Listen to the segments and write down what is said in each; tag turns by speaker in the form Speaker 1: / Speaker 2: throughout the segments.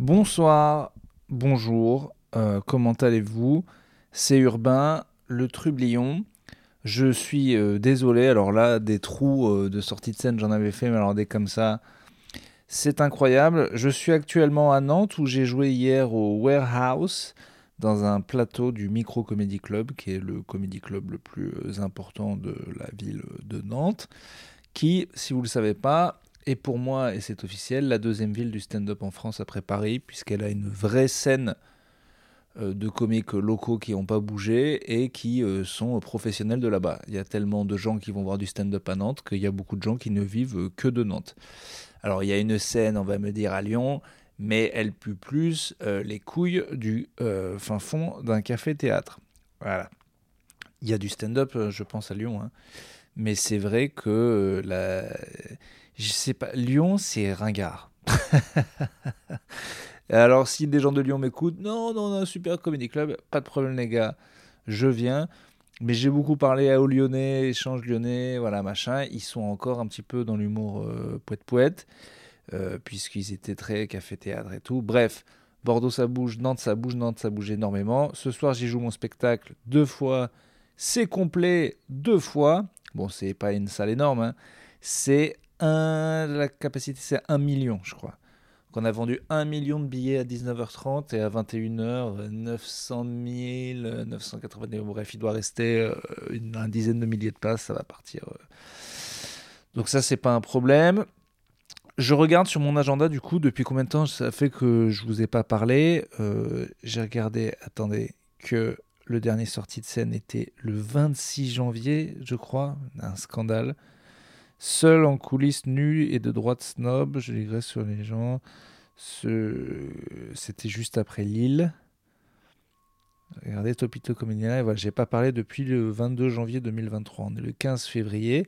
Speaker 1: Bonsoir, bonjour, euh, comment allez-vous? C'est Urbain, le Trublion. Je suis euh, désolé, alors là, des trous euh, de sortie de scène, j'en avais fait, mais alors des comme ça, c'est incroyable. Je suis actuellement à Nantes où j'ai joué hier au Warehouse dans un plateau du Micro Comedy Club, qui est le comédie club le plus important de la ville de Nantes, qui, si vous ne le savez pas, est pour moi, et c'est officiel, la deuxième ville du stand-up en France après Paris, puisqu'elle a une vraie scène euh, de comiques locaux qui n'ont pas bougé et qui euh, sont professionnels de là-bas. Il y a tellement de gens qui vont voir du stand-up à Nantes qu'il y a beaucoup de gens qui ne vivent que de Nantes. Alors il y a une scène, on va me dire, à Lyon, mais elle pue plus euh, les couilles du fin fond d'un café-théâtre. Voilà. Il y a du stand-up, je pense, à Lyon. Hein. Mais c'est vrai que la je sais pas, Lyon, c'est ringard. Alors, si des gens de Lyon m'écoutent, non, non, non, super comedy club, pas de problème, les gars, je viens. Mais j'ai beaucoup parlé à aux Lyonnais, échange lyonnais, voilà, machin. Ils sont encore un petit peu dans l'humour euh, poète-poète, euh, puisqu'ils étaient très café-théâtre et tout. Bref, Bordeaux, ça bouge, Nantes, ça bouge, Nantes, ça bouge énormément. Ce soir, j'y joue mon spectacle deux fois. C'est complet deux fois. Bon, c'est pas une salle énorme, hein. c'est la capacité, c'est 1 million, je crois. qu'on a vendu 1 million de billets à 19h30 et à 21h, 900 000, 980 000. Bref, il doit rester euh, une, dizaine de milliers de places, ça va partir. Euh. Donc ça, c'est pas un problème. Je regarde sur mon agenda, du coup, depuis combien de temps ça fait que je vous ai pas parlé. Euh, j'ai regardé, attendez, que le dernier sortie de scène était le 26 janvier, je crois. Un scandale. Seul en coulisses nues et de droite snob, je lirai sur les gens. C'était juste après Lille. Regardez Topito Comédien voilà, j'ai pas parlé depuis le 22 janvier 2023. On est le 15 février.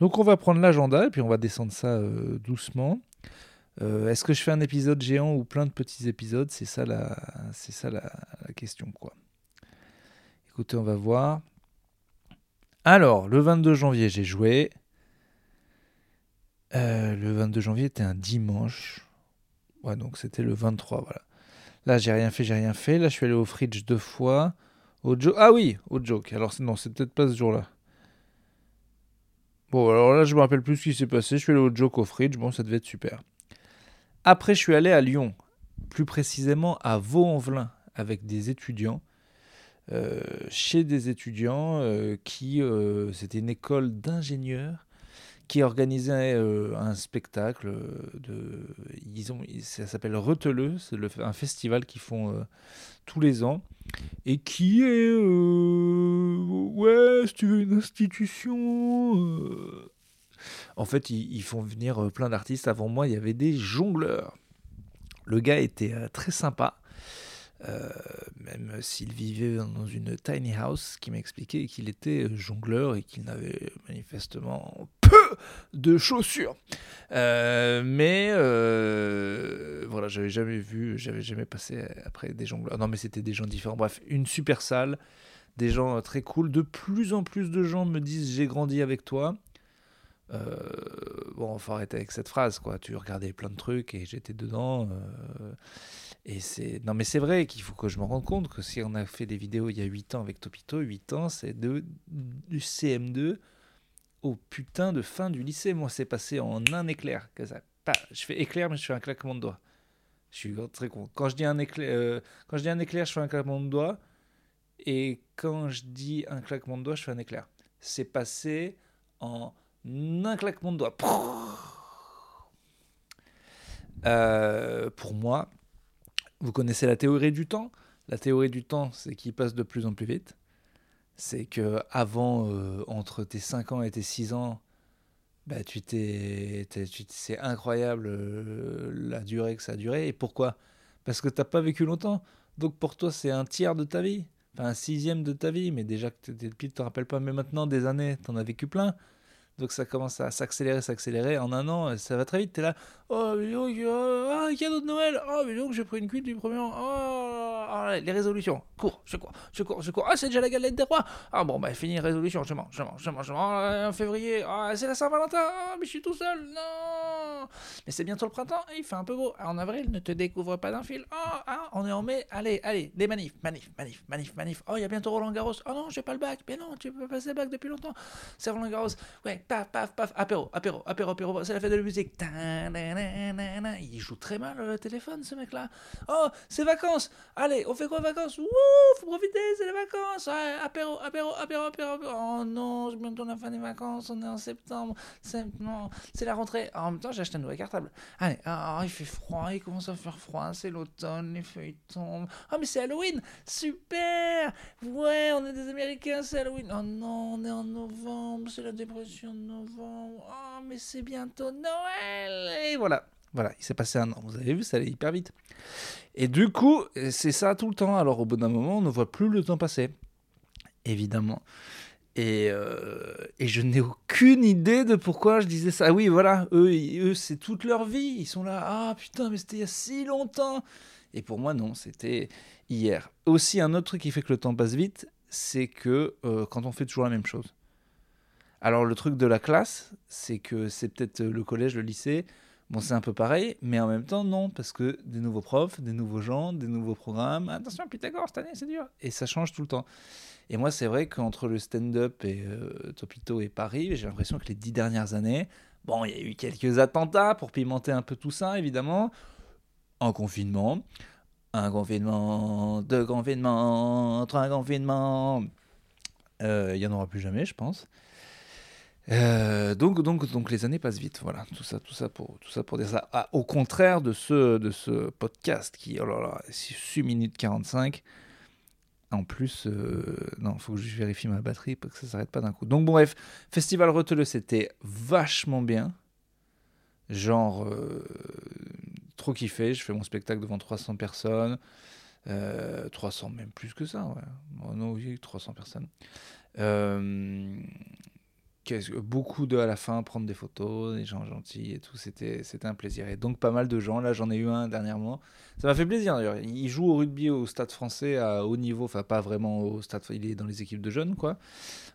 Speaker 1: Donc on va prendre l'agenda et puis on va descendre ça euh, doucement. Euh, est-ce que je fais un épisode géant ou plein de petits épisodes? C'est ça, la, c'est ça la, question. quoi. Écoutez, on va voir. Alors, le 22 janvier, j'ai joué. Euh, le 22 janvier était un dimanche. Ouais, donc c'était le 23, voilà. Là, j'ai rien fait, j'ai rien fait. Là, je suis allé au Fridge deux fois. Au. Ah oui, au joke. Alors, non, c'est peut-être pas ce jour-là. Bon, alors là, je me rappelle plus ce qui s'est passé. Je suis allé au joke au Fridge. Bon, ça devait être super. Après, je suis allé à Lyon. Plus précisément à Vaux-en-Velin avec des étudiants. Euh, chez des étudiants euh, qui. C'était une école d'ingénieurs qui organisait euh, un spectacle de ils ont ça s'appelle Reteleux c'est un festival qu'ils font euh, tous les ans et qui est euh, ouais si tu veux une institution en fait ils, font venir plein d'artistes. Avant moi il y avait des jongleurs. Le gars était très sympa. Euh, même s'il vivait dans une tiny house, qui m'a expliqué qu'il était jongleur et qu'il n'avait manifestement de chaussures. Euh, mais euh, voilà, j'avais jamais vu, j'avais jamais passé après des jongleurs. Non, mais c'était des gens différents. Bref, une super salle, des gens très cool. De plus en plus de gens me disent j'ai grandi avec toi. Euh, bon, faut arrêter avec cette phrase, quoi. Tu regardais plein de trucs et j'étais dedans. Euh, et c'est non, mais c'est vrai qu'il faut que je me rende compte que si on a fait des vidéos il y a 8 ans avec Topito, 8 ans, c'est de du CM2 au putain de fin du lycée. Moi, c'est passé en un éclair. Je fais éclair, mais je fais un claquement de doigts. Je suis très con. Quand je dis un éclair, euh, quand je dis un éclair, je fais un claquement de doigts. Et quand je dis un claquement de doigts, je fais un éclair. C'est passé en un claquement de doigts. Euh, pour moi, vous connaissez la théorie du temps. La théorie du temps, c'est qu'il passe de plus en plus vite. C'est que avant, euh, entre tes 5 ans et tes 6 ans, bah, tu t'es, c'est incroyable euh, la durée que ça a duré. Et pourquoi? Parce que tu n'as pas vécu longtemps. Donc pour toi, c'est un tiers de ta vie. Enfin, un sixième de ta vie. Mais déjà que petit, tu te rappelles pas. Mais maintenant, des années, tu en as vécu plein. Donc ça commence à s'accélérer, s'accélérer. En un an, ça va très vite. T'es là, oh, mais donc, oh, ah, cadeau de Noël. Oh, mais donc, j'ai pris une cuite du premier an. Oh, oh, les résolutions. Cours, je cours, je cours, je cours. Ah, c'est déjà la galette des rois. Ah bon, bah fini résolution, je mange, je mange, je mange, je mange. en février, ah, c'est la Saint-Valentin. Ah, mais je suis tout seul. Non. Mais c'est bientôt le printemps, il fait un peu beau. En avril, ne te découvre pas d'un fil. Ah, on est en mai. Allez, allez, des manifs, manifs, manifs, manifs, manifs. Oh, il y a bientôt Roland Garros. Oh non, j'ai pas le bac. Mais non, tu peux passer le bac depuis longtemps. C'est Roland Garros. Ouais, paf, paf, paf. Apéro, apéro, apéro, apéro. C'est la fête de la musique. Il joue très mal le téléphone, ce mec-là. Oh, c'est vacances. Allez, on fait quoi vacances? Wouh, faut profiter, c'est les vacances. apéro, apéro, apéro, apéro, Oh non, je bientôt la fin des vacances. On est en septembre. C'est c'est la rentrée. en même temps, j'ai acheté un nouveau cartable. Allez, oh, il fait froid, il commence à faire froid. C'est l'automne, les feuilles tombent. Oh, mais c'est Halloween. Super. Ouais, on est des Américains, c'est Halloween. Oh non, on est en novembre. C'est la dépression de novembre. Oh, mais c'est bientôt Noël. Et voilà. Voilà, il s'est passé un an. Vous avez vu, ça allait hyper vite. Et du coup, c'est ça tout le temps. Alors au bout d'un moment, on ne voit plus le temps passer. Évidemment. Et, euh, et je n'ai aucune idée de pourquoi je disais ça. Ah oui, voilà, eux, eux c'est toute leur vie. Ils sont là, ah putain, mais c'était il y a si longtemps. Et pour moi, non, c'était hier. Aussi, un autre truc qui fait que le temps passe vite, c'est que euh, quand on fait toujours la même chose. Alors le truc de la classe, c'est que c'est peut-être le collège, le lycée, Bon, c'est un peu pareil, mais en même temps, non, parce que des nouveaux profs, des nouveaux gens, des nouveaux programmes. Attention, Pythagore, cette année, c'est dur. Et ça change tout le temps. Et moi, c'est vrai qu'entre le stand-up et euh, Topito et Paris, j'ai l'impression que les dix dernières années, bon, il y a eu quelques attentats pour pimenter un peu tout ça, évidemment. En confinement. Un confinement, deux confinements, trois confinements. Euh, il n'y en aura plus jamais, je pense. Euh, donc, donc, donc les années passent vite, voilà, tout ça, tout ça pour, tout ça pour dire ça. Ah, au contraire de ce, de ce podcast qui, oh là là, 6 minutes 45. En plus, euh, non, faut que je vérifie ma batterie pour que ça s'arrête pas d'un coup. Donc bon, bref, Festival Reteleux, c'était vachement bien. Genre, euh, trop kiffé. Je fais mon spectacle devant 300 personnes. 300, même plus que ça, ouais. Oh non, oui, 300 personnes. Euh, beaucoup de à la fin prendre des photos, des gens gentils et tout, c'était c'était un plaisir. Et donc pas mal de gens, là j'en ai eu un dernièrement. Ça m'a fait plaisir d'ailleurs. Il joue au rugby au stade français à haut niveau, enfin pas vraiment au stade, il est dans les équipes de jeunes quoi.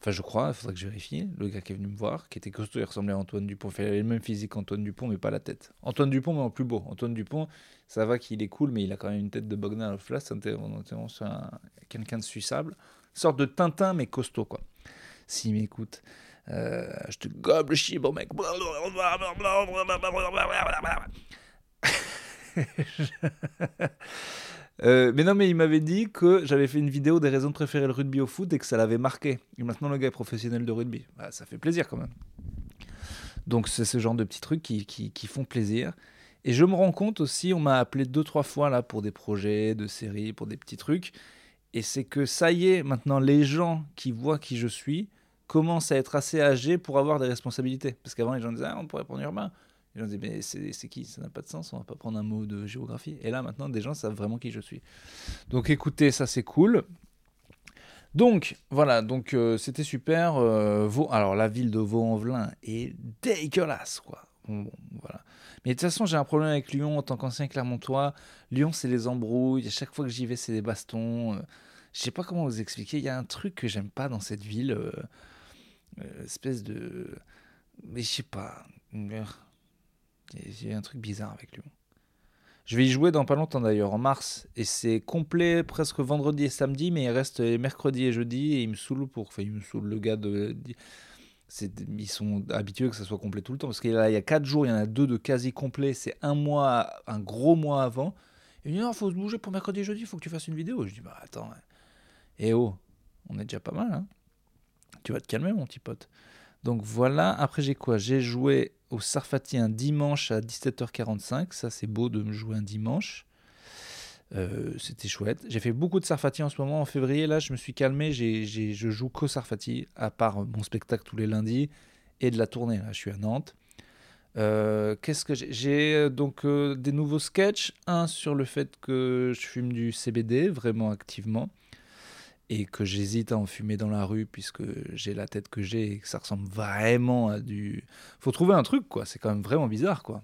Speaker 1: Enfin je crois, il faudrait que je vérifie. Le gars qui est venu me voir, qui était costaud, il ressemblait à Antoine Dupont. il avait le même physique qu'Antoine Dupont mais pas la tête. Antoine Dupont mais en plus beau. Antoine Dupont, ça va qu'il est cool mais il a quand même une tête de Bogdan à Flas, on était quelqu'un de suissable. Sorte de Tintin mais costaud quoi. S'il m'écoute. Euh, je te gobe le chibre, mec. Euh, mais non, mais il m'avait dit que j'avais fait une vidéo des raisons de préférer le rugby au foot et que ça l'avait marqué. Et maintenant, le gars est professionnel de rugby. Bah, ça fait plaisir quand même. Donc, c'est ce genre de petits trucs qui, qui, qui, font plaisir. Et je me rends compte aussi, on m'a appelé deux, trois fois là pour des projets de séries, pour des petits trucs. Et c'est que ça y est, maintenant, les gens qui voient qui je suis, commence à être assez âgé pour avoir des responsabilités. Parce qu'avant, les gens disaient, ah, on pourrait prendre Urbain. Les gens disaient, mais c'est qui? Ça n'a pas de sens, on va pas prendre un mot de géographie. Et là, maintenant, des gens savent vraiment qui je suis. Donc écoutez, ça c'est cool. Donc voilà, donc euh, c'était super. Euh, Alors la ville de Vaux-en-Velin est dégueulasse, quoi. voilà. Mais de toute façon, j'ai un problème avec Lyon en tant qu'ancien Clermontois. Lyon, c'est les embrouilles. À chaque fois que j'y vais, c'est des bastons. Euh, je sais pas comment vous expliquer. Il y a un truc que j'aime pas dans cette ville. Euh, espèce de. Mais je sais pas. A un truc bizarre avec Lyon. Je vais y jouer dans pas longtemps d'ailleurs, en mars. Et c'est complet presque vendredi et samedi, mais il reste mercredi et jeudi. Et il me saoule pour. Enfin, il me saoule le gars de. Ils sont habitués que ça soit complet tout le temps. Parce qu'il y a 4 jours, il y en a deux de quasi complet. C'est un mois, un gros mois avant. Il me dit non, faut se bouger pour mercredi et jeudi, faut que tu fasses une vidéo. Je dis bah attends. Et oh, on est déjà pas mal, hein tu vas te calmer, mon petit pote. Donc voilà, après j'ai quoi? J'ai joué au Sarfati un dimanche à 17h45. Ça, c'est beau de me jouer un dimanche. Euh, c'était chouette. J'ai fait beaucoup de Sarfati en ce moment. En février, là, je me suis calmé. J'ai, je joue qu'au Sarfati, à part mon spectacle tous les lundis et de la tournée. Là, je suis à Nantes. Euh, qu'est-ce que j'ai? J'ai euh, donc des nouveaux sketchs. Un sur le fait que je fume du CBD vraiment activement et que j'hésite à en fumer dans la rue puisque j'ai la tête que j'ai et que ça ressemble vraiment à du. Faut trouver un truc quoi. C'est quand même vraiment bizarre quoi.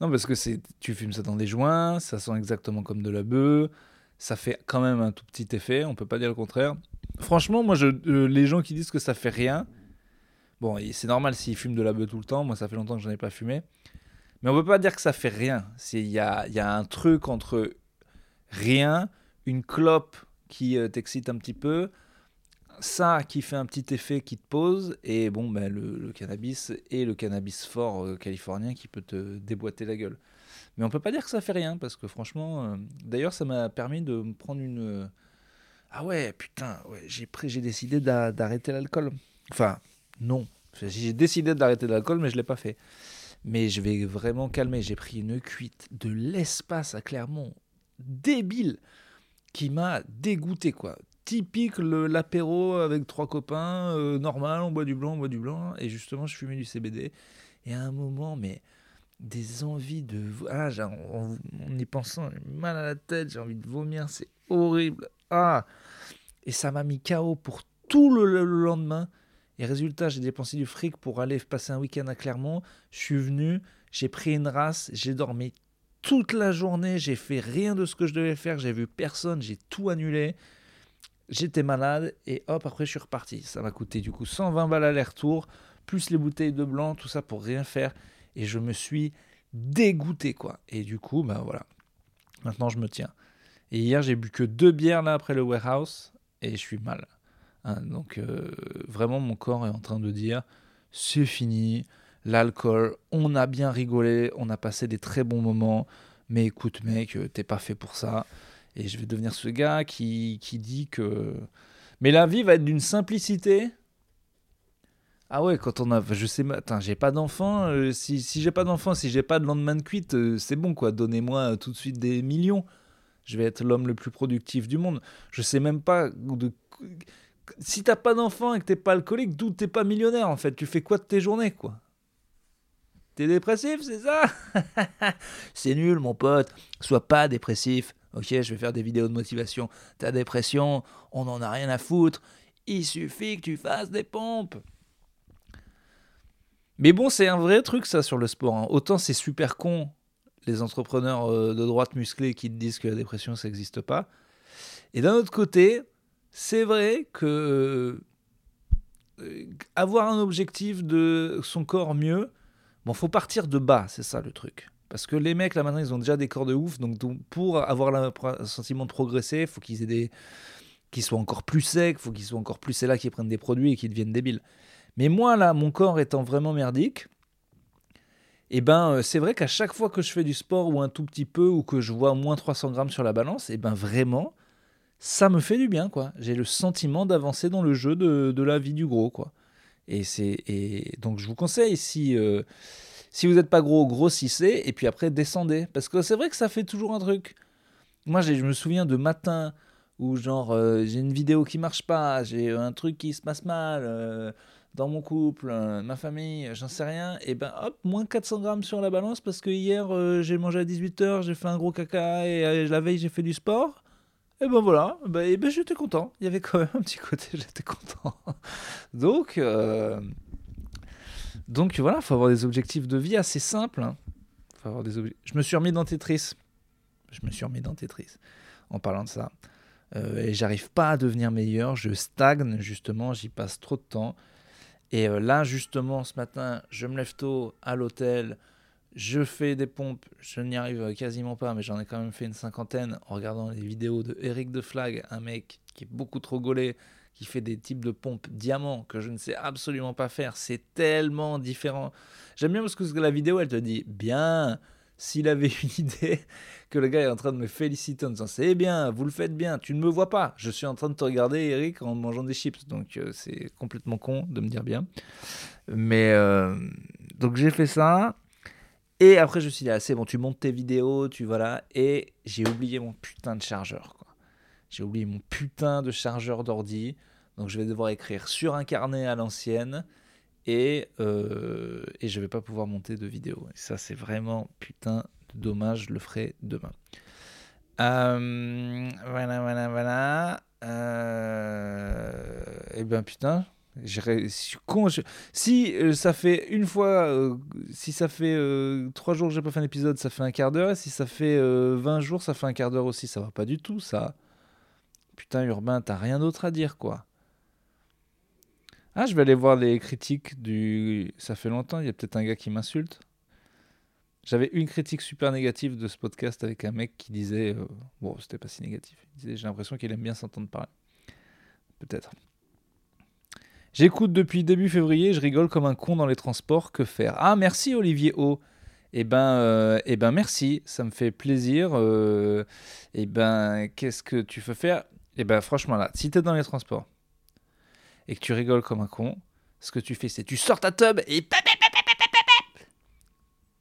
Speaker 1: Non, parce que c'est, tu fumes ça dans des joints, ça sent exactement comme de la bœuf, ça fait quand même un tout petit effet, on peut pas dire le contraire. Franchement, moi, je, euh, les gens qui disent que ça fait rien, bon, c'est normal s'ils fument de la bœuf tout le temps, moi ça fait longtemps que j'en ai pas fumé, mais on peut pas dire que ça fait rien. Il y a, y a un truc entre rien, une clope qui euh, t'excite un petit peu, ça qui fait un petit effet qui te pose, et bon, ben, le, cannabis et le cannabis fort euh, californien qui peut te déboîter la gueule. Mais on peut pas dire que ça fait rien, parce que franchement, euh, d'ailleurs, ça m'a permis de me prendre une. Ah ouais, putain, ouais, j'ai, j'ai décidé d'arrêter l'alcool. Enfin, non. J'ai décidé d'arrêter l'alcool, mais je l'ai pas fait. Mais je vais vraiment calmer. J'ai pris une cuite de l'espace à Clermont, débile, qui m'a dégoûté, quoi typique l'apéro avec trois copains, euh, normal, on boit du blanc, on boit du blanc, et justement je fumais du CBD. Et à un moment, mais des envies de... Ah, en, y pensant, j'ai mal à la tête, j'ai envie de vomir, c'est horrible. Ah Et ça m'a mis KO pour tout le, lendemain. Et résultat, j'ai dépensé du fric pour aller passer un week-end à Clermont. Je suis venu, j'ai pris une race, j'ai dormi toute la journée, j'ai fait rien de ce que je devais faire, j'ai vu personne, j'ai tout annulé. J'étais malade et hop, après je suis reparti. Ça m'a coûté du coup 120 balles aller-retour, plus les bouteilles de blanc, tout ça pour rien faire. Et je me suis dégoûté quoi. Et du coup, ben voilà. Maintenant je me tiens. Et hier j'ai bu que deux bières là après le warehouse et je suis mal. Hein, donc euh, vraiment mon corps est en train de dire c'est fini, l'alcool, on a bien rigolé, on a passé des très bons moments, mais écoute mec, euh, t'es pas fait pour ça. Et je vais devenir ce gars qui, qui dit que. Mais la vie va être d'une simplicité. Ah ouais, quand on a. Je sais. Attends, j'ai pas d'enfant. Euh, si, si j'ai pas d'enfant, si j'ai pas de lendemain de cuite, euh, c'est bon quoi. Donnez-moi tout de suite des millions. Je vais être l'homme le plus productif du monde. Je sais même pas de. Si t'as pas d'enfant et que t'es pas alcoolique, d'où t'es pas millionnaire en fait? Tu fais quoi de tes journées quoi? T'es dépressif, c'est ça? C'est nul mon pote. Sois pas dépressif. Ok, je vais faire des vidéos de motivation. Ta dépression, on n'en a rien à foutre. Il suffit que tu fasses des pompes. Mais bon, c'est un vrai truc ça sur le sport. Hein. Autant c'est super con les entrepreneurs euh, de droite musclés qui te disent que la dépression ça n'existe pas. Et d'un autre côté, c'est vrai que euh, avoir un objectif de son corps mieux, bon, faut partir de bas, c'est ça le truc. Parce que les mecs, là, maintenant, ils ont déjà des corps de ouf. Donc, pour avoir le sentiment de progresser, il faut qu'ils aient des. qu'ils soient encore plus secs, faut qu'ils soient encore plus. C'est là qu'ils prennent des produits et qu'ils deviennent débiles. Mais moi, là, mon corps étant vraiment merdique, et eh ben, euh, c'est vrai qu'à chaque fois que je fais du sport ou un tout petit peu, ou que je vois moins 300 grammes sur la balance, et eh ben vraiment, ça me fait du bien, quoi. J'ai le sentiment d'avancer dans le jeu de, de, la vie du gros, quoi. Et, c'est, et donc, je vous conseille, si. Euh, si vous n'êtes pas gros, grossissez et puis après descendez. Parce que c'est vrai que ça fait toujours un truc. Moi, je me souviens de matin où genre euh, j'ai une vidéo qui marche pas, j'ai un truc qui se passe mal euh, dans mon couple, ma famille, j'en sais rien, et ben hop, moins 400 grammes sur la balance parce que hier j'ai mangé à 18h, j'ai fait un gros caca et la veille j'ai fait du sport. Et ben voilà, ben, et ben j'étais content, il y avait quand même un petit côté, j'étais content. Donc, donc voilà, il faut avoir des objectifs de vie assez simples. Hein. Faut avoir des Je me suis remis dans Tetris. Je me suis remis dans Tetris en parlant de ça. Euh, et j'arrive pas à devenir meilleur. Je stagne justement, j'y passe trop de temps. Et euh, là, justement, ce matin, je me lève tôt à l'hôtel. Je fais des pompes, je n'y arrive quasiment pas, mais j'en ai quand même fait une cinquantaine en regardant les vidéos de Eric de Flag, un mec qui est beaucoup trop gaulé, qui fait des types de pompes diamants que je ne sais absolument pas faire. C'est tellement différent. J'aime bien parce que la vidéo, elle te dit bien. S'il avait une idée que le gars est en train de me féliciter en disant c'est bien, vous le faites bien, tu ne me vois pas, je suis en train de te regarder Eric en mangeant des chips, donc euh, c'est complètement con de me dire bien. Mais euh, donc j'ai fait ça, et après je me suis dit ah, c'est bon, tu montes tes vidéos, tu voilà, et j'ai oublié mon putain de chargeur. J'ai oublié mon putain de chargeur d'ordi. Donc je vais devoir écrire sur un carnet à l'ancienne. Et, euh, et je vais pas pouvoir monter de vidéo. Et ça, c'est vraiment putain de dommage. Je le ferai demain. Euh, voilà, voilà, voilà. Euh, et ben putain, Je suis con. Si euh, ça fait une fois, euh, si ça fait euh, trois jours que j'ai pas fait un épisode, ça fait un quart d'heure. Et si ça fait euh, 20 jours, ça fait un quart d'heure aussi. Ça va pas du tout, ça. Putain, Urbain, t'as rien d'autre à dire, quoi. Ah, je vais aller voir les critiques du. Ça fait longtemps, il y a peut-être un gars qui m'insulte. J'avais une critique super négative de ce podcast avec un mec qui disait. euh, Bon, c'était pas si négatif. Il disait J'ai l'impression qu'il aime bien s'entendre parler. Peut-être. J'écoute depuis début février, je rigole comme un con dans les transports. Que faire? Ah, merci Olivier O. Eh ben, euh, eh ben, merci, ça me fait plaisir. Euh, eh ben, qu'est-ce que tu veux faire? Eh ben, franchement, là, si t'es dans les transports et que tu rigoles comme un con, ce que tu fais, c'est tu sors ta tub et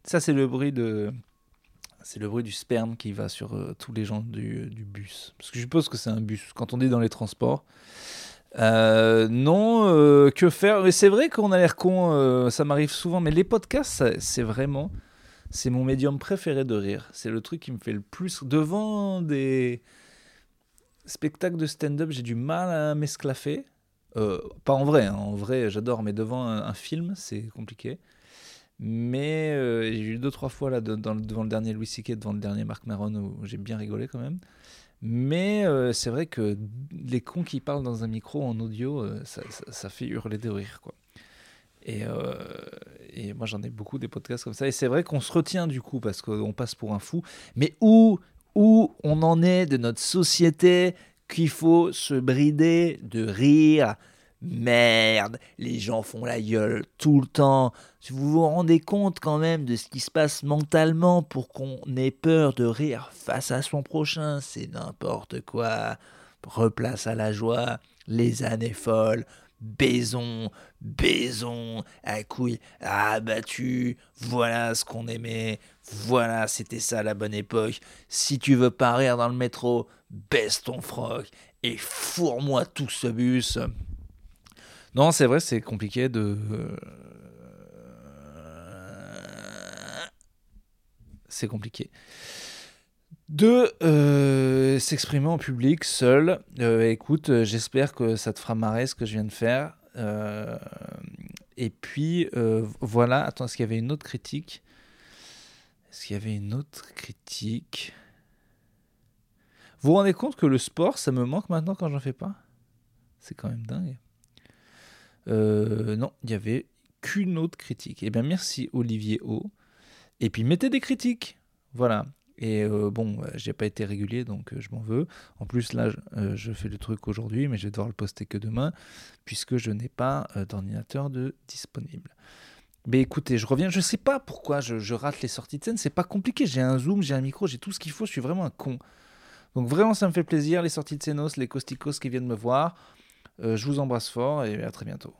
Speaker 1: ça, c'est le bruit de, c'est le bruit du sperme qui va sur euh, tous les gens du, bus. Parce que je suppose que c'est un bus. Quand on est dans les transports, euh, non, euh, que faire? Mais c'est vrai qu'on a l'air con, euh, ça m'arrive souvent, mais les podcasts, c'est vraiment, c'est mon médium préféré de rire. C'est le truc qui me fait le plus. Devant des spectacles de stand-up, j'ai du mal à m'esclaffer. Pas en vrai, hein, en vrai j'adore, mais devant un, film, c'est compliqué. Mais j'ai eu deux, trois fois là, devant le dernier Louis C.K., devant le dernier Marc Maron, où j'ai bien rigolé quand même. Mais euh, c'est vrai que les cons qui parlent dans un micro en audio, euh, ça, ça- fait hurler de rire. Quoi. Et, euh, et moi, j'en ai beaucoup des podcasts comme ça. Et c'est vrai qu'on se retient du coup parce qu'on passe pour un fou. Mais où, où on en est de notre société qu'il faut se brider de rire Merde, les gens font la gueule tout le temps. Vous vous rendez compte quand même de ce qui se passe mentalement pour qu'on ait peur de rire face à son prochain, c'est n'importe quoi. Replace à la joie les années folles. Baisons, baisons, à couilles abattu. Voilà ce qu'on aimait. Voilà, c'était ça la bonne époque. Si tu veux pas rire dans le métro, baisse ton froc et fourre-moi tout ce bus. Non, c'est vrai, c'est compliqué de. C'est compliqué. De euh, s'exprimer en public seul. Euh, écoute, euh, j'espère que ça te fera marrer ce que je viens de faire. Euh, et puis, euh, voilà. Attends, est-ce qu'il y avait une autre critique? Est-ce qu'il y avait une autre critique? Vous vous rendez compte que le sport, ça me manque maintenant quand j'en fais pas? C'est quand même dingue. Euh, non, il y avait qu'une autre critique. Eh bien, merci Olivier O. Et puis, mettez des critiques. Voilà. Et euh, bon, euh, j'ai pas été régulier, donc je m'en veux. En plus, là, je, fais le truc aujourd'hui, mais je vais devoir le poster que demain, puisque je n'ai pas d'ordinateur de disponible. Mais écoutez, je reviens. Je sais pas pourquoi je, rate les sorties de scène. C'est pas compliqué. J'ai un zoom, j'ai un micro, j'ai tout ce qu'il faut. Je suis vraiment un con. Donc vraiment, ça me fait plaisir. Les sorties de Scénos, les Costicos qui viennent me voir. Euh, je vous embrasse fort et à très bientôt.